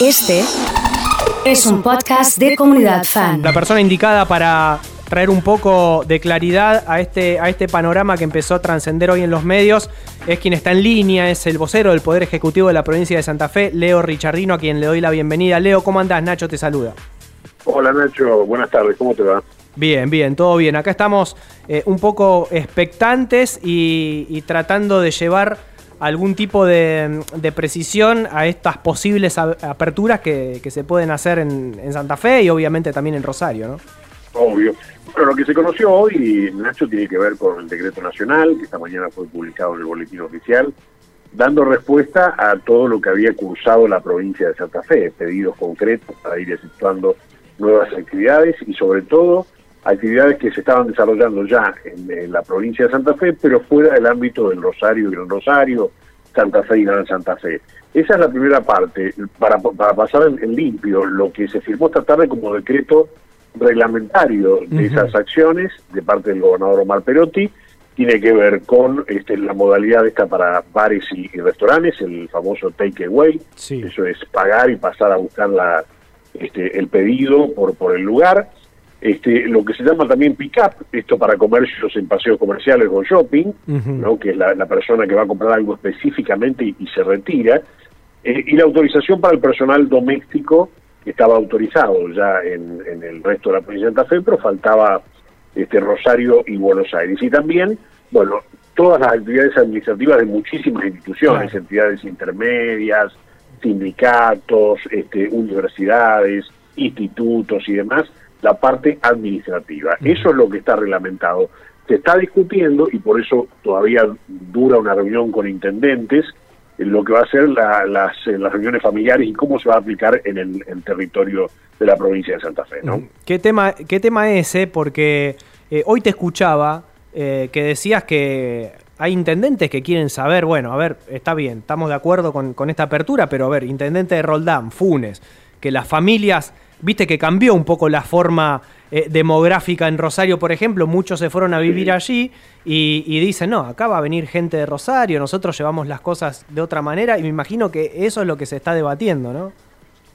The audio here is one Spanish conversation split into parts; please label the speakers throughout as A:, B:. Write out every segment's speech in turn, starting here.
A: Este es un podcast de comunidad fan.
B: La persona indicada para traer un poco de claridad a este, a este panorama que empezó a trascender hoy en los medios es quien está en línea, es el vocero del Poder Ejecutivo de la provincia de Santa Fe, Leo Richardino, a quien le doy la bienvenida. Leo, ¿cómo andás? Nacho te saluda.
C: Hola Nacho, buenas tardes, ¿cómo te va?
B: Bien, bien, todo bien. Acá estamos eh, un poco expectantes y tratando de llevar algún tipo de, precisión a estas posibles aperturas que, se pueden hacer en, Santa Fe y obviamente también en Rosario, ¿no?
C: Obvio. Bueno, lo que se conoció hoy, Nacho, tiene que ver con el decreto nacional, que esta mañana fue publicado en el boletín oficial, dando respuesta a todo lo que había cursado la provincia de Santa Fe, pedidos concretos para ir efectuando nuevas actividades y sobre todo actividades que se estaban desarrollando ya en, la provincia de Santa Fe, pero fuera del ámbito del Rosario y el Rosario, Santa Fe y Gran Santa Fe. Esa es la primera parte. Para, pasar en, limpio, lo que se firmó esta tarde como decreto reglamentario de esas acciones de parte del gobernador Omar Perotti tiene que ver con este, la modalidad esta para bares y, restaurantes, el famoso take away. Eso es pagar y pasar a buscar la, este, el pedido por, por el lugar este, lo que se llama también pick-up, esto para comercios en paseos comerciales o shopping, ¿no? que es la, persona que va a comprar algo específicamente y, se retira, eh, y la autorización para el personal doméstico, que estaba autorizado ya en, el resto de la provincia de Santa Fe, pero faltaba este, Rosario y Buenos Aires. Y también, bueno, todas las actividades administrativas de muchísimas instituciones, entidades intermedias, sindicatos, este, universidades, institutos y demás, la parte administrativa. Eso es lo que está reglamentado. Se está discutiendo y por eso todavía dura una reunión con intendentes en lo que va a ser las, las, reuniones familiares y cómo se va a aplicar en el, territorio de la provincia de Santa Fe. ¿no?
B: ¿Qué, tema, qué tema es ese? Porque eh, hoy te escuchaba eh, que decías que hay intendentes que quieren saber, bueno, a ver, está bien, estamos de acuerdo con, con esta apertura, pero a ver, intendente de Roldán, Funes, que las familias Viste que cambió un poco la forma eh, demográfica en Rosario, por ejemplo. Muchos se fueron a vivir allí y, dicen, no, acá va a venir gente de Rosario, nosotros llevamos las cosas de otra manera y me imagino que eso es lo que se está debatiendo, ¿no?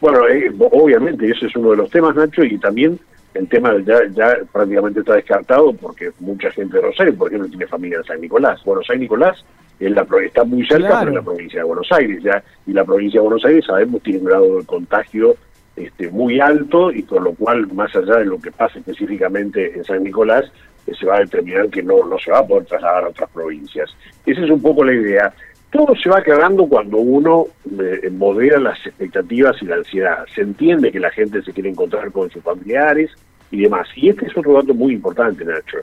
C: Bueno, eh, obviamente ese es uno de los temas, Nacho, y también el tema ya, ya prácticamente está descartado porque mucha gente de Rosario, por ejemplo, tiene familia en San Nicolás. Bueno, San Nicolás la, está muy cerca, pero en la provincia de Buenos Aires ya, y la provincia de Buenos Aires sabemos tiene un grado de contagio este, muy alto y por lo cual, más allá de lo que pasa específicamente en San Nicolás, eh, se va a determinar que no, no se va a poder trasladar a otras provincias. Esa es un poco la idea. Todo se va aclarando cuando uno eh, modera las expectativas y la ansiedad. Se entiende que la gente se quiere encontrar con sus familiares y demás. Y este es otro dato muy importante, Nacho.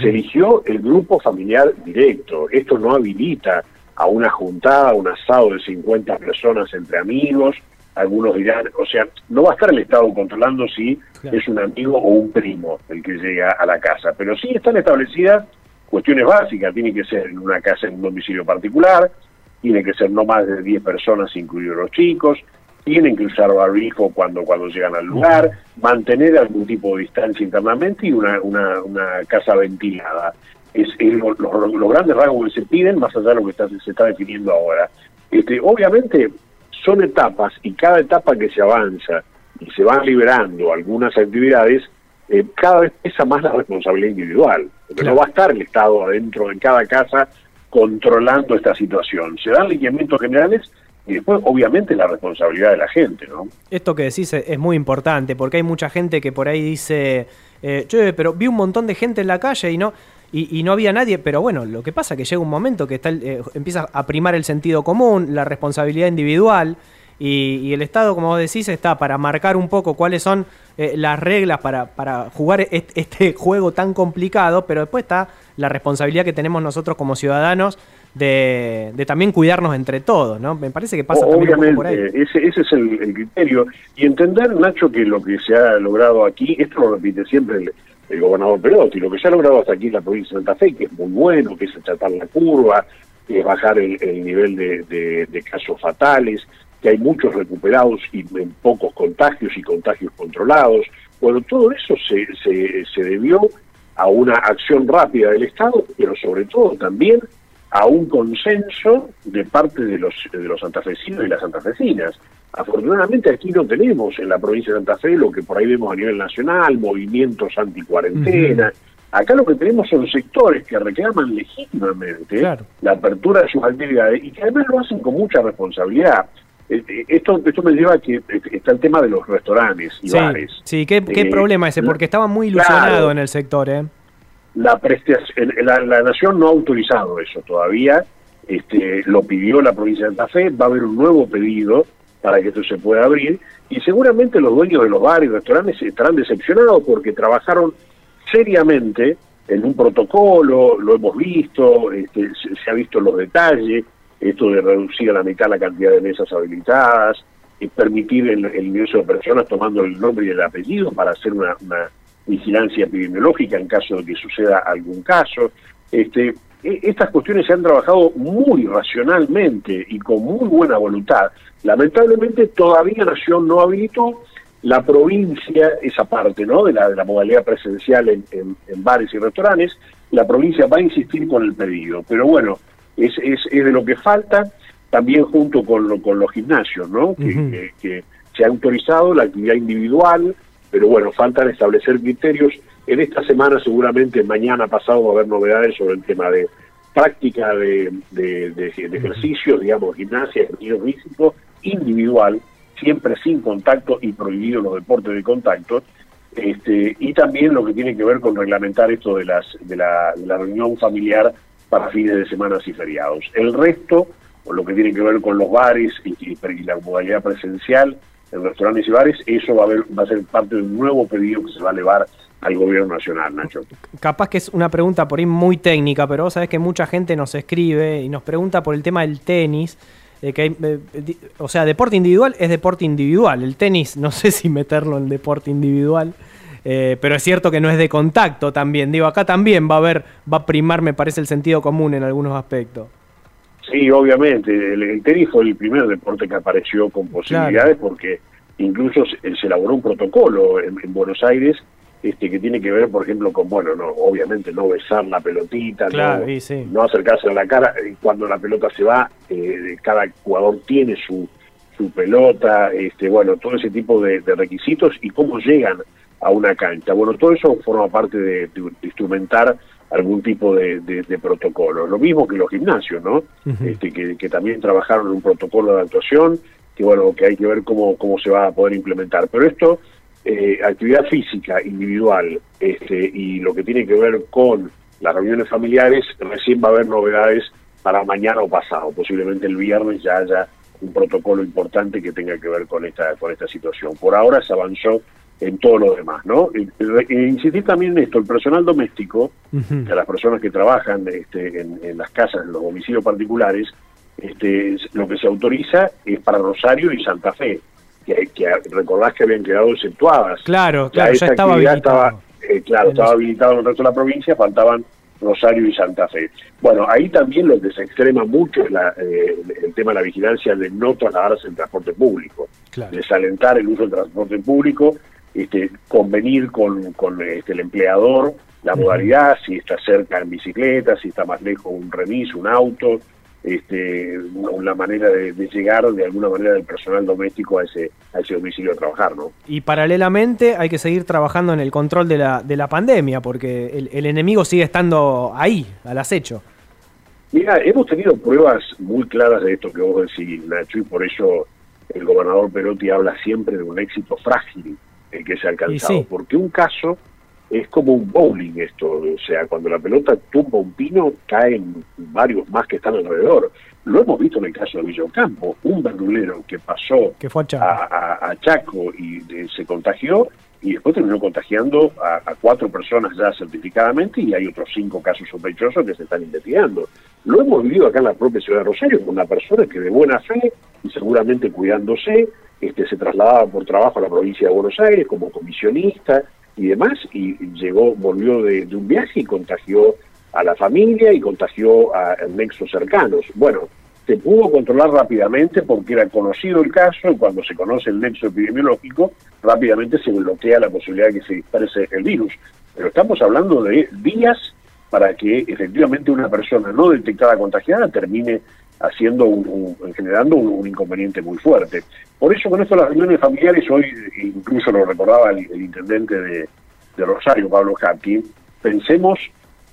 C: Se eligió el grupo familiar directo. Esto no habilita a una juntada, un asado de 50 personas entre amigos, algunos dirán, o sea, no va a estar el Estado controlando si es un amigo o un primo el que llega a la casa, pero sí están establecidas cuestiones básicas, tiene que ser en una casa en un domicilio particular, tiene que ser no más de 10 personas, incluidos los chicos, tienen que usar barbijo cuando, cuando llegan al lugar, mantener algún tipo de distancia internamente y una, una, una casa ventilada. Es, los, grandes rasgos que se piden, más allá de lo que está, se está definiendo ahora. Este, obviamente, son etapas y cada etapa que se avanza y se van liberando algunas actividades, eh, cada vez pesa más la responsabilidad individual. Porque no va a estar el Estado adentro de cada casa controlando esta situación. Se dan lineamientos generales y después obviamente la responsabilidad de la gente, ¿no?
B: Esto que decís es muy importante porque hay mucha gente que por ahí dice, eh, pero vi un montón de gente en la calle y no y, no había nadie, pero bueno, lo que pasa es que llega un momento que está eh, empieza a primar el sentido común, la responsabilidad individual, y, el Estado, como vos decís, está para marcar un poco cuáles son eh, las reglas para, para jugar este juego tan complicado, pero después está la responsabilidad que tenemos nosotros como ciudadanos de, también cuidarnos entre todos, ¿no? Me parece que pasa
C: Obviamente, también por ahí. Ese, ese es el, el, criterio. Y entender, Nacho, que lo que se ha logrado aquí, esto lo repite siempre el, el gobernador Perotti. Lo que se ha logrado hasta aquí en la provincia de Santa Fe, que es muy bueno, que es achatar la curva, que es bajar el, nivel de, casos fatales, que hay muchos recuperados y en pocos contagios y contagios controlados. Bueno, todo eso se, se, se debió a una acción rápida del Estado, pero sobre todo también a un consenso de parte de los, de los santafesinos y las santafesinas. Afortunadamente aquí no tenemos en la provincia de Santa Fe lo que por ahí vemos a nivel nacional, movimientos anti-cuarentena. Acá lo que tenemos son sectores que reclaman legítimamente la apertura de sus actividades y que además lo hacen con mucha responsabilidad. Eh, eh, esto, esto me lleva a que eh, está el tema de los restaurantes y bares.
B: Sí, ¿qué, problema ese? Porque estaba muy ilusionado en el sector, ¿eh?
C: La, la, la, Nación no ha autorizado eso todavía, este, lo pidió la provincia de Santa Fe, va a haber un nuevo pedido para que esto se pueda abrir y seguramente los dueños de los bares y restaurantes estarán decepcionados porque trabajaron seriamente en un protocolo, lo hemos visto, este, se, ha visto los detalles, esto de reducir a la mitad la cantidad de mesas habilitadas, y permitir el, ingreso de personas tomando el nombre y el apellido para hacer una, vigilancia epidemiológica en caso de que suceda algún caso. Este, estas cuestiones se han trabajado muy racionalmente y con muy buena voluntad. Lamentablemente todavía Nación no habilitó la provincia, esa parte ¿no? de, la, de la modalidad presencial en, bares y restaurantes, la provincia va a insistir con el pedido. Pero bueno, es, es, es de lo que falta, también junto con, con los gimnasios, ¿no? que, se ha autorizado la actividad individual, pero bueno, faltan establecer criterios. En esta semana, seguramente mañana pasado, va a haber novedades sobre el tema de práctica de, de, ejercicios, digamos, gimnasia, ejercicio físico individual, siempre sin contacto y prohibido los deportes de contacto, este, y también lo que tiene que ver con reglamentar esto de, las, de, la, reunión familiar para fines de semanas y feriados. El resto, con lo que tiene que ver con los bares y, la modalidad presencial en restaurantes y bares, eso va a, va a ser parte de un nuevo pedido que se va a elevar al gobierno nacional, Nacho.
B: Capaz que es una pregunta por ahí muy técnica, pero vos sabés que mucha gente nos escribe y nos pregunta por el tema del tenis que eh, o sea, deporte individual es deporte individual. El tenis, no sé si meterlo en deporte individual, eh, pero es cierto que no es de contacto también. Digo, acá también va a haber, va a primar, me parece, el sentido común en algunos aspectos.
C: Sí, obviamente. El, tenis fue el primer deporte que apareció con posibilidades porque incluso se, elaboró un protocolo en Buenos Aires este, que tiene que ver, por ejemplo, con, bueno, no, obviamente no besar la pelotita, no, acercarse a la cara. Cuando la pelota se va, eh, cada jugador tiene su, su pelota, este, bueno, todo ese tipo de, requisitos y cómo llegan a una cancha. Bueno, todo eso forma parte de, instrumentar algún tipo de, protocolo. Lo mismo que los gimnasios, ¿no? este, que, que también trabajaron en un protocolo de actuación, que bueno, que hay que ver cómo, cómo se va a poder implementar. Pero esto eh, actividad física individual este, y lo que tiene que ver con las reuniones familiares, recién va a haber novedades para mañana o pasado. Posiblemente el viernes ya haya un protocolo importante que tenga que ver con esta, con esta situación. Por ahora se avanzó en todo lo demás, ¿no? insistir también en esto, el personal doméstico, las personas que trabajan este, en, las casas, en los domicilios particulares, este, lo que se autoriza es para Rosario y Santa Fe que, que recordás que habían quedado exceptuadas.
B: Claro, claro, ya, estaba habilitado.
C: Eh, claro, estaba habilitado en el resto de la provincia, faltaban Rosario y Santa Fe. Bueno, ahí también lo que se extrema mucho es la, eh, el tema de la vigilancia de no trasladarse en transporte público, desalentar el uso del transporte público, este, convenir con, con este, el empleador la modalidad, si está cerca en bicicleta, si está más lejos un remis, un auto, este, una manera de, llegar de alguna manera del personal doméstico a ese, a ese domicilio a trabajar, ¿no?
B: Y paralelamente hay que seguir trabajando en el control de la, de la pandemia, porque el, enemigo sigue estando ahí, al acecho.
C: Mira, hemos tenido pruebas muy claras de esto que vos decís, Nacho, y por eso el gobernador Perotti habla siempre de un éxito frágil el que se ha alcanzado, porque un caso es como un bowling esto, o sea, cuando la pelota tumba un pino, caen varios más que están alrededor. Lo hemos visto en el caso de Villocampo, un verdulero que pasó a, Chaco. y se contagió y después terminó contagiando a, cuatro personas ya certificadamente y hay otros cinco casos sospechosos que se están investigando. Lo hemos vivido acá en la propia ciudad de Rosario con una persona que de buena fe y seguramente cuidándose, este, se trasladaba por trabajo a la provincia de Buenos Aires como comisionista, y demás, y llegó, volvió de, un viaje y contagió a la familia y contagió a, nexos cercanos. Bueno, se pudo controlar rápidamente porque era conocido el caso y cuando se conoce el nexo epidemiológico, rápidamente se bloquea la posibilidad de que se disperse el virus. Pero estamos hablando de días para que efectivamente una persona no detectada contagiada termine haciendo un, generando un, inconveniente muy fuerte. Por eso con esto las reuniones familiares, hoy incluso lo recordaba el, intendente de, Rosario, Pablo Jacqui, pensemos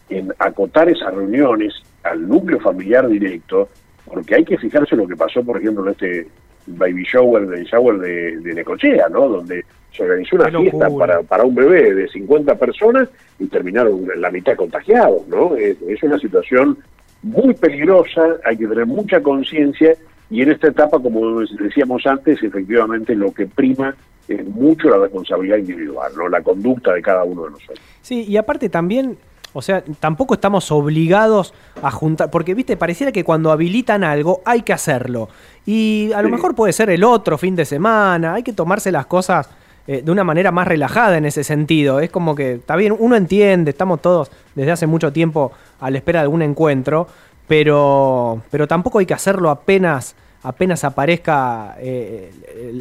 C: en acotar esas reuniones al núcleo familiar directo, porque hay que fijarse en lo que pasó, por ejemplo, en este baby shower, de shower de, de Necochea, ¿no? Donde se organizó una fiesta para, para un bebé de 50 personas y terminaron la mitad contagiados, ¿no? Es, una situación muy peligrosa, hay que tener mucha conciencia y en esta etapa, como decíamos antes, efectivamente lo que prima es mucho la responsabilidad individual, ¿no? La conducta de cada uno de nosotros.
B: Sí, y aparte también o sea, tampoco estamos obligados a juntar, porque, viste, pareciera que cuando habilitan algo hay que hacerlo. Y a lo mejor puede ser el otro fin de semana, hay que tomarse las cosas eh, de una manera más relajada en ese sentido. Es como que, está bien, uno entiende, estamos todos desde hace mucho tiempo a la espera de algún encuentro, pero, pero tampoco hay que hacerlo apenas, apenas aparezca eh,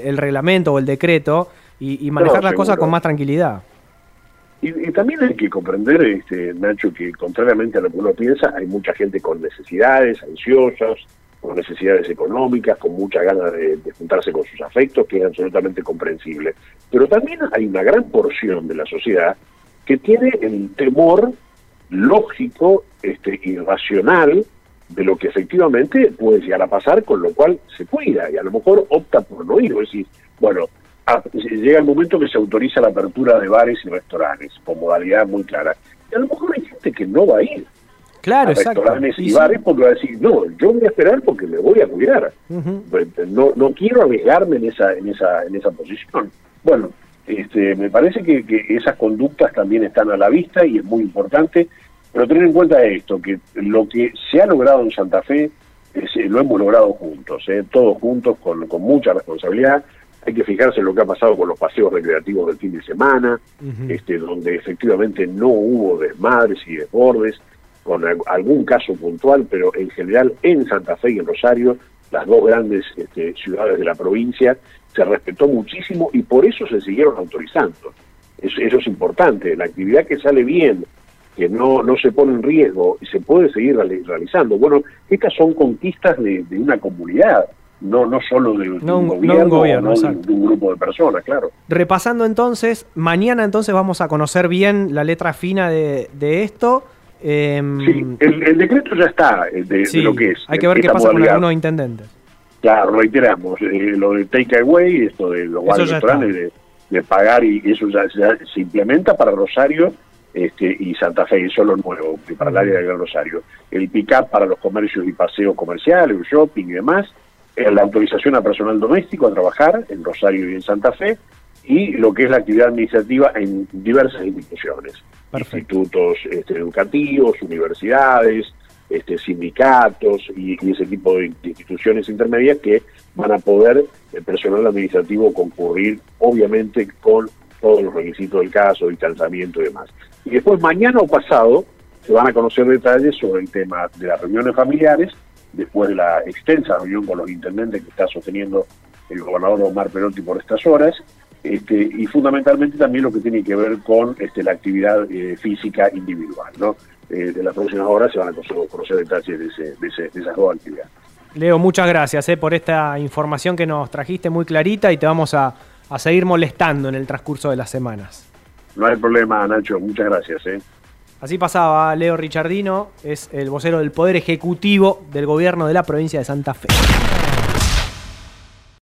B: el, reglamento o el decreto y, manejar las cosas con más tranquilidad.
C: Y, también hay que comprender, este, Nacho, que contrariamente a lo que uno piensa, hay mucha gente con necesidades, ansiosas, con necesidades económicas, con mucha ganas de, juntarse con sus afectos, que es absolutamente comprensible. Pero también hay una gran porción de la sociedad que tiene el temor lógico este, y racional de lo que efectivamente puede llegar a pasar, con lo cual se cuida y a lo mejor opta por no ir. Es decir, bueno, llega el momento que se autoriza la apertura de bares y restaurantes con modalidad muy clara. Y a lo mejor hay gente que no va a ir
B: claro,
C: a restaurantes y, bares porque va a decir, no, yo voy a esperar porque me voy a cuidar. Pues, no, no quiero arriesgarme en esa, en esa, en esa posición. Bueno, este, me parece que, esas conductas también están a la vista y es muy importante, pero tener en cuenta esto, que lo que se ha logrado en Santa Fe eh, lo hemos logrado juntos, eh, todos juntos con, con mucha responsabilidad, hay que fijarse en lo que ha pasado con los paseos recreativos del fin de semana, este, donde efectivamente no hubo desmadres y desbordes, con algún caso puntual, pero en general en Santa Fe y en Rosario, las dos grandes este, ciudades de la provincia, se respetó muchísimo y por eso se siguieron autorizando. Eso, es importante, la actividad que sale bien, que no, no se pone en riesgo y se puede seguir realizando. Bueno, estas son conquistas de una comunidad no, no solo de, un gobierno, de, un grupo de personas, claro.
B: Repasando entonces, mañana entonces vamos a conocer bien la letra fina de, esto.
C: Em, sí, el, decreto ya está eh, de, lo que es.
B: Hay que ver qué pasa con algunos intendentes.
C: Claro, reiteramos, eh, lo de take away, esto de los guardias restaurantes, de, pagar, y eso ya, se implementa para Rosario este, y Santa Fe, eso es lo nuevo, para el área del Gran Rosario. El pick-up para los comercios y paseos comerciales, el shopping y demás, eh, la autorización a personal doméstico a trabajar en Rosario y en Santa Fe, y lo que es la actividad administrativa en diversas instituciones, institutos este, educativos, universidades, este, sindicatos y, ese tipo de instituciones intermedias que van a poder el personal administrativo concurrir, obviamente con todos los requisitos del caso, distanciamiento y demás. Y después mañana o pasado se van a conocer detalles sobre el tema de las reuniones familiares después de la extensa reunión con los intendentes que está sosteniendo el gobernador Omar Perotti por estas horas, este, y fundamentalmente también lo que tiene que ver con este, la actividad eh, física individual. ¿no? Eh, de las próximas horas se van a conocer, detalles de, ese, de, esas dos actividades.
B: Leo, muchas gracias eh, por esta información que nos trajiste muy clarita y te vamos a, a seguir molestando en el transcurso de las semanas.
C: No hay problema, Nacho, muchas gracias.
B: Así pasaba Leo Richardino, es el vocero del Poder Ejecutivo del Gobierno de la provincia de Santa Fe.